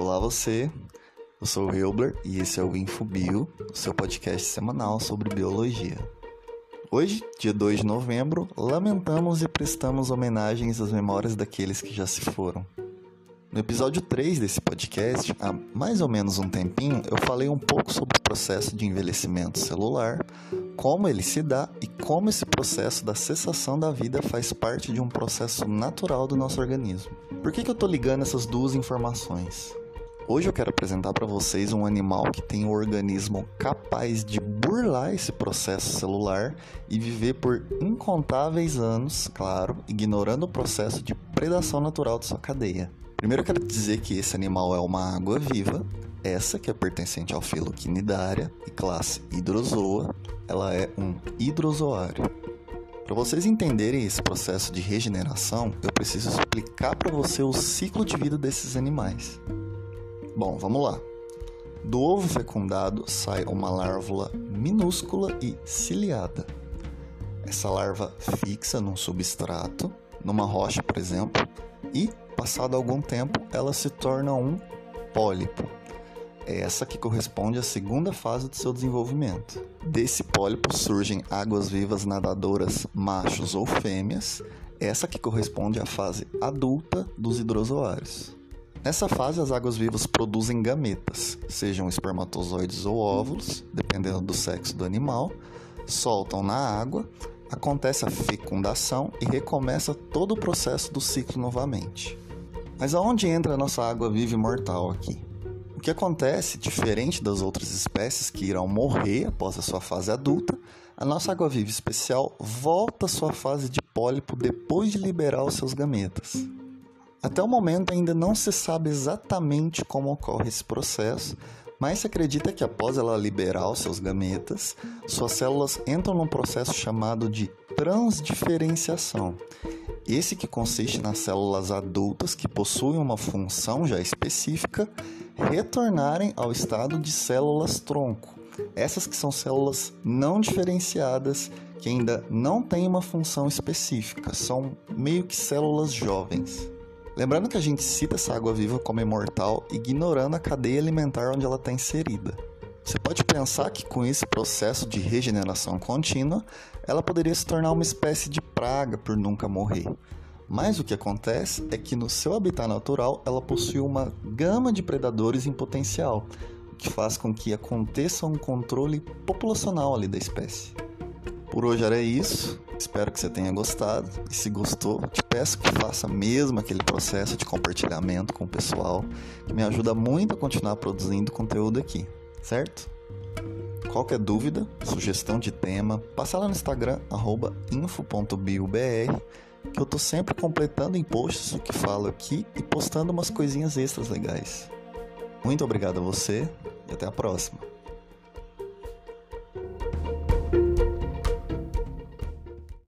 Olá você, eu sou o Hilbler e esse é o InfoBio, seu podcast semanal sobre biologia. Hoje, dia 2 de novembro, lamentamos e prestamos homenagens às memórias daqueles que já se foram. No episódio 3 desse podcast, há mais ou menos um tempinho, eu falei um pouco sobre o processo de envelhecimento celular, como ele se dá e como esse processo da cessação da vida faz parte de um processo natural do nosso organismo. Por que, que eu estou ligando essas duas informações? Hoje eu quero apresentar para vocês um animal que tem um organismo capaz de burlar esse processo celular e viver por incontáveis anos, claro, ignorando o processo de predação natural de sua cadeia. Primeiro eu quero dizer que esse animal é uma água viva, essa que é pertencente ao filo Quinidária e classe Hidrozoa, ela é um hidrozoário. Para vocês entenderem esse processo de regeneração, eu preciso explicar para você o ciclo de vida desses animais. Bom, vamos lá. Do ovo fecundado sai uma larva minúscula e ciliada. Essa larva fixa num substrato, numa rocha, por exemplo, e passado algum tempo, ela se torna um pólipo. É essa que corresponde à segunda fase do seu desenvolvimento. Desse pólipo surgem águas-vivas nadadoras machos ou fêmeas, essa que corresponde à fase adulta dos hidrozoários. Nessa fase, as águas-vivas produzem gametas, sejam espermatozoides ou óvulos, dependendo do sexo do animal, soltam na água, acontece a fecundação e recomeça todo o processo do ciclo novamente. Mas aonde entra a nossa água viva e mortal aqui? O que acontece, diferente das outras espécies que irão morrer após a sua fase adulta, a nossa água viva especial volta à sua fase de pólipo depois de liberar os seus gametas. Até o momento ainda não se sabe exatamente como ocorre esse processo, mas se acredita que após ela liberar os seus gametas, suas células entram num processo chamado de transdiferenciação, esse que consiste nas células adultas que possuem uma função já específica retornarem ao estado de células tronco. Essas que são células não diferenciadas que ainda não têm uma função específica, são meio que células jovens. Lembrando que a gente cita essa água viva como imortal, ignorando a cadeia alimentar onde ela está inserida. Você pode pensar que com esse processo de regeneração contínua, ela poderia se tornar uma espécie de praga por nunca morrer. Mas o que acontece é que no seu habitat natural ela possui uma gama de predadores em potencial, o que faz com que aconteça um controle populacional ali da espécie. Por hoje era isso. Espero que você tenha gostado. E se gostou, te peço que faça mesmo aquele processo de compartilhamento com o pessoal, que me ajuda muito a continuar produzindo conteúdo aqui certo? Qualquer dúvida, sugestão de tema, passa lá no Instagram, info.biobr, que eu tô sempre completando em posts o que falo aqui e postando umas coisinhas extras legais. Muito obrigado a você e até a próxima.